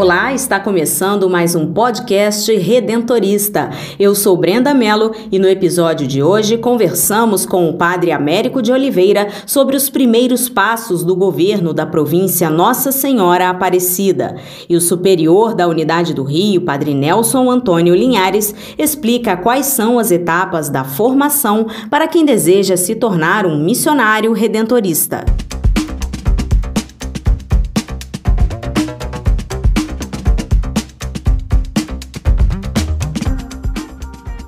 Olá, está começando mais um podcast redentorista. Eu sou Brenda Mello e no episódio de hoje conversamos com o Padre Américo de Oliveira sobre os primeiros passos do governo da província Nossa Senhora Aparecida. E o superior da Unidade do Rio, Padre Nelson Antônio Linhares, explica quais são as etapas da formação para quem deseja se tornar um missionário redentorista.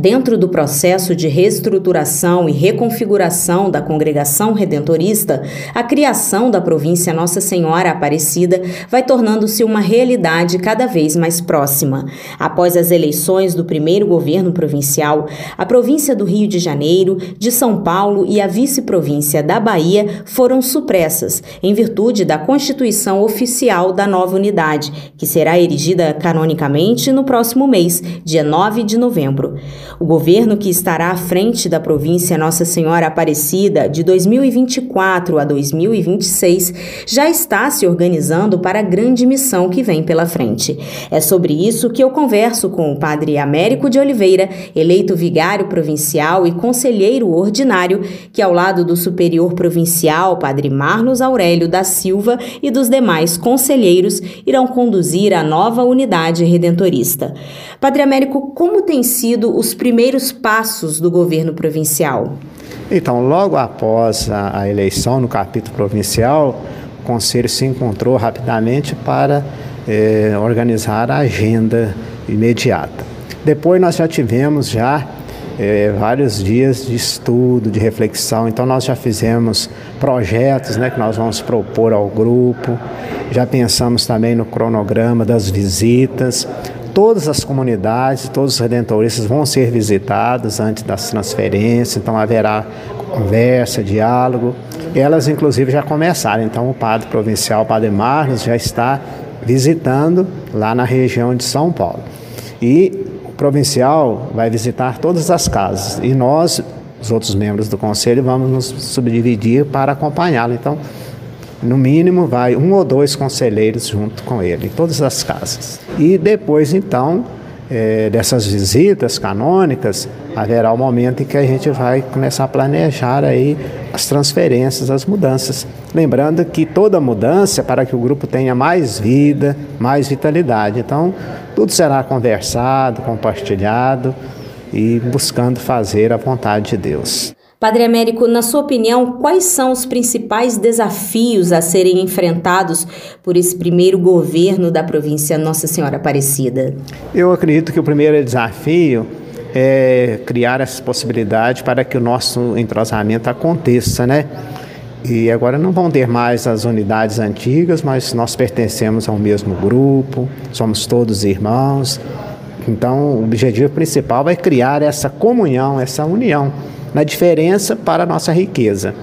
Dentro do processo de reestruturação e reconfiguração da congregação redentorista, a criação da província Nossa Senhora Aparecida vai tornando-se uma realidade cada vez mais próxima. Após as eleições do primeiro governo provincial, a província do Rio de Janeiro, de São Paulo e a vice-província da Bahia foram supressas, em virtude da constituição oficial da nova unidade, que será erigida canonicamente no próximo mês, dia 9 de novembro. O governo que estará à frente da província Nossa Senhora Aparecida de 2024 a 2026 já está se organizando para a grande missão que vem pela frente. É sobre isso que eu converso com o Padre Américo de Oliveira, eleito vigário provincial e conselheiro ordinário, que ao lado do superior provincial, Padre Marlos Aurélio da Silva e dos demais conselheiros irão conduzir a nova unidade redentorista. Padre Américo, como têm sido os primeiros passos do governo provincial? Então, logo após a, a eleição no capítulo provincial, o Conselho se encontrou rapidamente para eh, organizar a agenda imediata. Depois nós já tivemos já eh, vários dias de estudo, de reflexão. Então nós já fizemos projetos, né, que nós vamos propor ao grupo. Já pensamos também no cronograma das visitas todas as comunidades, todos os redentoristas vão ser visitados antes das transferências, então haverá conversa, diálogo. Elas, inclusive, já começaram. Então, o padre provincial, o padre Marlos, já está visitando lá na região de São Paulo. E o provincial vai visitar todas as casas. E nós, os outros membros do conselho, vamos nos subdividir para acompanhá-lo. Então, no mínimo, vai um ou dois conselheiros junto com ele, em todas as casas. E depois, então, é, dessas visitas canônicas, haverá o um momento em que a gente vai começar a planejar aí as transferências, as mudanças. Lembrando que toda mudança é para que o grupo tenha mais vida, mais vitalidade. Então, tudo será conversado, compartilhado e buscando fazer a vontade de Deus. Padre Américo, na sua opinião, quais são os principais desafios a serem enfrentados por esse primeiro governo da província Nossa Senhora Aparecida? Eu acredito que o primeiro desafio é criar essa possibilidade para que o nosso entrosamento aconteça, né? E agora não vão ter mais as unidades antigas, mas nós pertencemos ao mesmo grupo, somos todos irmãos. Então, o objetivo principal é criar essa comunhão, essa união na diferença para a nossa riqueza.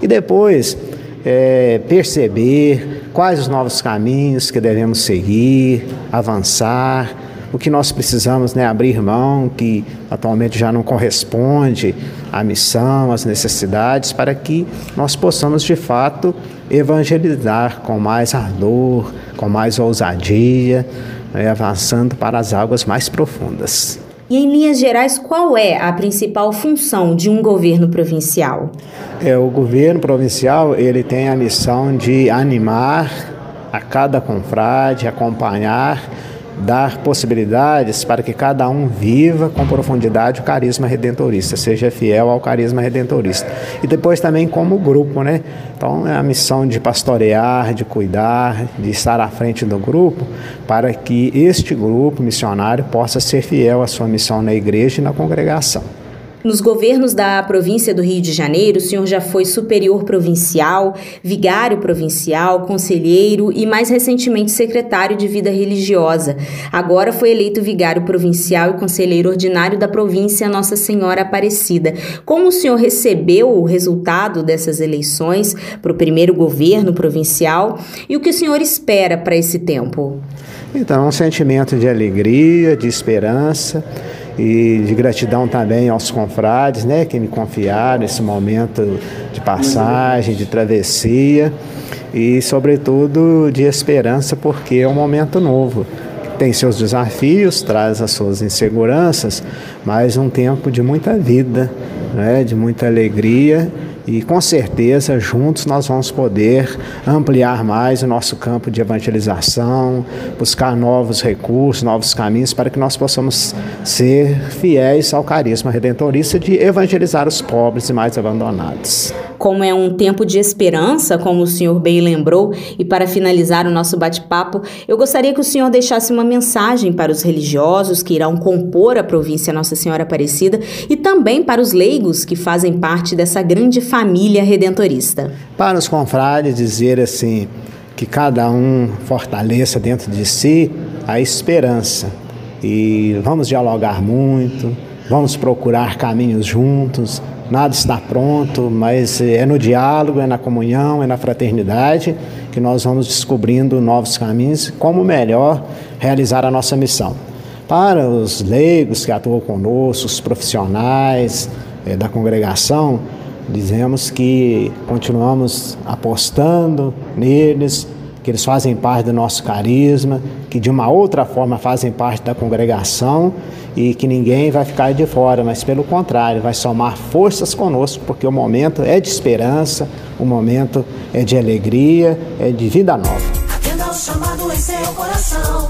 E depois é, perceber quais os novos caminhos que devemos seguir, avançar, o que nós precisamos né, abrir mão, que atualmente já não corresponde à missão, às necessidades, para que nós possamos de fato evangelizar com mais ardor, com mais ousadia, né, avançando para as águas mais profundas. E em linhas gerais, qual é a principal função de um governo provincial? É, o governo provincial ele tem a missão de animar a cada confrade, acompanhar dar possibilidades para que cada um viva com profundidade o carisma redentorista, seja fiel ao carisma redentorista. E depois também como grupo, né? Então é a missão de pastorear, de cuidar, de estar à frente do grupo, para que este grupo missionário possa ser fiel à sua missão na igreja e na congregação. Nos governos da província do Rio de Janeiro, o senhor já foi superior provincial, vigário provincial, conselheiro e, mais recentemente, secretário de vida religiosa. Agora foi eleito vigário provincial e conselheiro ordinário da província Nossa Senhora Aparecida. Como o senhor recebeu o resultado dessas eleições para o primeiro governo provincial e o que o senhor espera para esse tempo? Então, um sentimento de alegria, de esperança e de gratidão também aos confrades, né, que me confiaram nesse momento de passagem, de travessia e, sobretudo, de esperança, porque é um momento novo. Tem seus desafios, traz as suas inseguranças, mas um tempo de muita vida, né, de muita alegria e com certeza juntos nós vamos poder ampliar mais o nosso campo de evangelização, buscar novos recursos, novos caminhos para que nós possamos ser fiéis ao carisma redentorista de evangelizar os pobres e mais abandonados como é um tempo de esperança, como o senhor bem lembrou, e para finalizar o nosso bate-papo, eu gostaria que o senhor deixasse uma mensagem para os religiosos que irão compor a província Nossa Senhora Aparecida e também para os leigos que fazem parte dessa grande família redentorista. Para os confrades dizer assim, que cada um fortaleça dentro de si a esperança e vamos dialogar muito, vamos procurar caminhos juntos, nada está pronto, mas é no diálogo, é na comunhão, é na fraternidade que nós vamos descobrindo novos caminhos, como melhor realizar a nossa missão. Para os leigos que atuam conosco, os profissionais é, da congregação, dizemos que continuamos apostando neles, que eles fazem parte do nosso carisma, que de uma outra forma fazem parte da congregação e que ninguém vai ficar de fora, mas pelo contrário, vai somar forças conosco, porque o momento é de esperança, o momento é de alegria, é de vida nova. Atenda ao chamado em seu coração, venha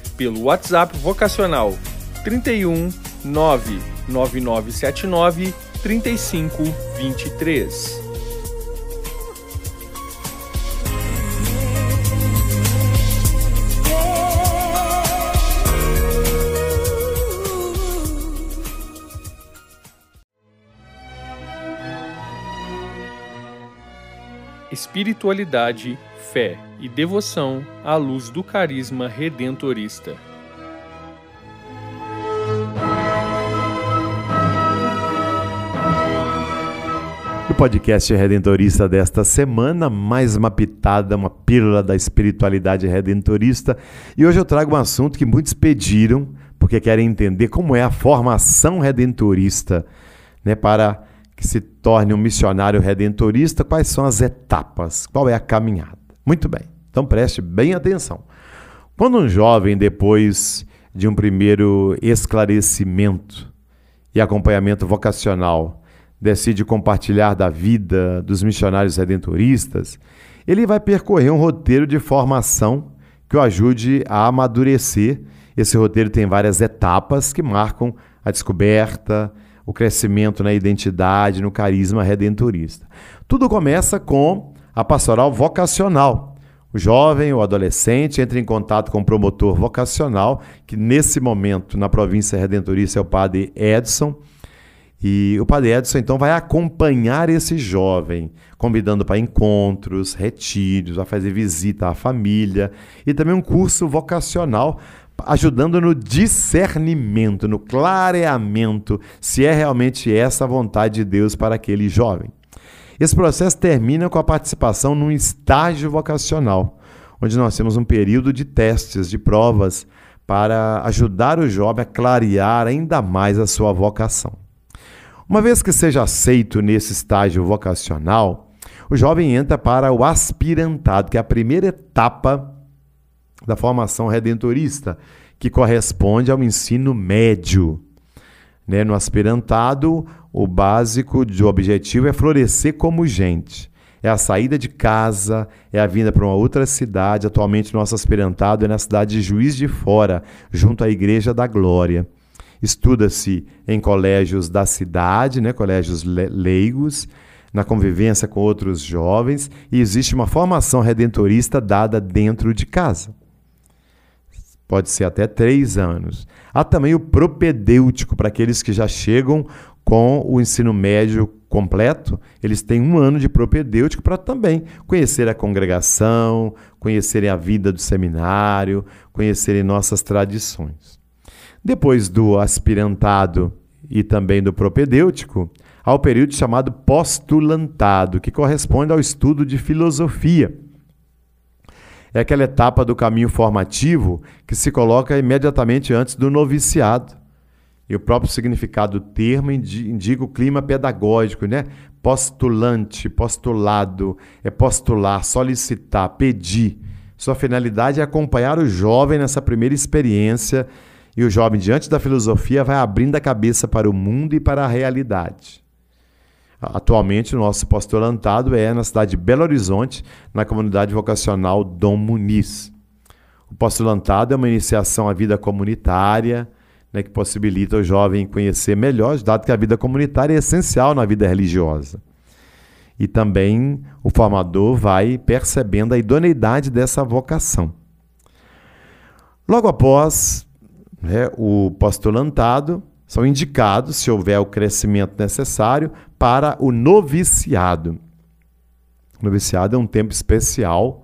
pelo WhatsApp vocacional 31 99979 3523. espiritualidade, fé e devoção à luz do carisma redentorista. No podcast redentorista desta semana, mais uma pitada, uma pílula da espiritualidade redentorista. E hoje eu trago um assunto que muitos pediram, porque querem entender como é a formação redentorista, né, para que se torne um missionário redentorista, quais são as etapas? Qual é a caminhada? Muito bem, então preste bem atenção. Quando um jovem, depois de um primeiro esclarecimento e acompanhamento vocacional, decide compartilhar da vida dos missionários redentoristas, ele vai percorrer um roteiro de formação que o ajude a amadurecer. Esse roteiro tem várias etapas que marcam a descoberta, o crescimento na identidade, no carisma redentorista. Tudo começa com a pastoral vocacional. O jovem ou adolescente entra em contato com o promotor vocacional, que nesse momento na província redentorista é o padre Edson. E o padre Edson então vai acompanhar esse jovem, convidando para encontros, retiros, a fazer visita à família e também um curso vocacional ajudando no discernimento, no clareamento, se é realmente essa a vontade de Deus para aquele jovem. Esse processo termina com a participação num estágio vocacional, onde nós temos um período de testes, de provas, para ajudar o jovem a clarear ainda mais a sua vocação. Uma vez que seja aceito nesse estágio vocacional, o jovem entra para o aspirantado, que é a primeira etapa da formação redentorista, que corresponde ao ensino médio. Né? No aspirantado, o básico de objetivo é florescer como gente. É a saída de casa, é a vinda para uma outra cidade. Atualmente, nosso aspirantado é na cidade de Juiz de Fora, junto à Igreja da Glória. Estuda-se em colégios da cidade, né, colégios leigos, na convivência com outros jovens, e existe uma formação redentorista dada dentro de casa. Pode ser até três anos. Há também o propedêutico, para aqueles que já chegam com o ensino médio completo, eles têm um ano de propedêutico para também conhecer a congregação, conhecerem a vida do seminário, conhecerem nossas tradições. Depois do aspirantado e também do propedêutico, há o período chamado postulantado, que corresponde ao estudo de filosofia. É aquela etapa do caminho formativo que se coloca imediatamente antes do noviciado. E o próprio significado do termo indica o clima pedagógico, né? Postulante, postulado, é postular, solicitar, pedir. Sua finalidade é acompanhar o jovem nessa primeira experiência e o jovem, diante da filosofia, vai abrindo a cabeça para o mundo e para a realidade. Atualmente, o nosso postulantado é na cidade de Belo Horizonte, na comunidade vocacional Dom Muniz. O postulantado é uma iniciação à vida comunitária, né, que possibilita o jovem conhecer melhor, dado que a vida comunitária é essencial na vida religiosa. E também o formador vai percebendo a idoneidade dessa vocação. Logo após né, o postulantado, são indicados, se houver o crescimento necessário, para o noviciado. O noviciado é um tempo especial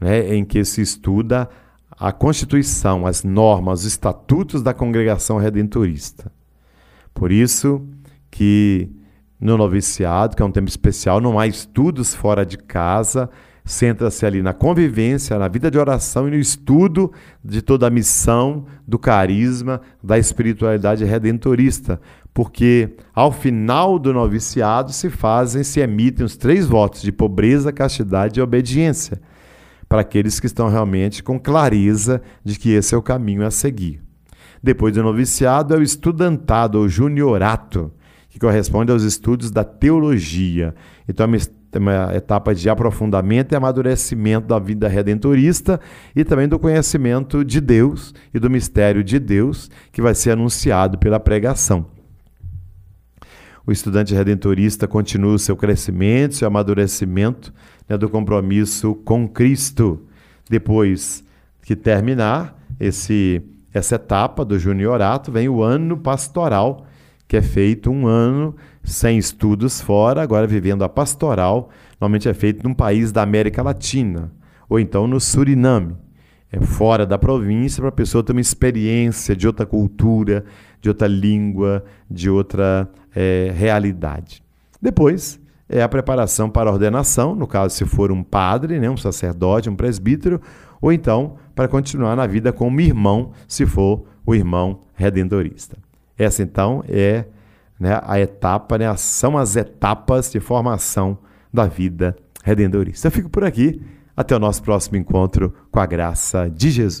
né, em que se estuda a Constituição, as normas, os estatutos da congregação redentorista. Por isso que no noviciado, que é um tempo especial, não há estudos fora de casa, centra-se ali na convivência, na vida de oração e no estudo de toda a missão, do carisma, da espiritualidade redentorista. Porque ao final do noviciado se fazem, se emitem os três votos de pobreza, castidade e obediência, para aqueles que estão realmente com clareza de que esse é o caminho a seguir. Depois do noviciado é o estudantado, ou juniorato, que corresponde aos estudos da teologia. Então, é tem uma etapa de aprofundamento e amadurecimento da vida redentorista e também do conhecimento de Deus e do mistério de Deus que vai ser anunciado pela pregação. O estudante redentorista continua o seu crescimento, seu amadurecimento né, do compromisso com Cristo. Depois que terminar esse, essa etapa do juniorato, vem o ano pastoral, que é feito um ano sem estudos fora, agora vivendo a pastoral, normalmente é feito num país da América Latina, ou então no Suriname, é fora da província, para a pessoa ter uma experiência de outra cultura, de outra língua, de outra é, realidade. Depois é a preparação para a ordenação, no caso, se for um padre, né, um sacerdote, um presbítero, ou então para continuar na vida como irmão, se for o irmão redentorista. Essa então é né, a etapa, né, são as etapas de formação da vida redendorista. Eu fico por aqui. Até o nosso próximo encontro com a graça de Jesus.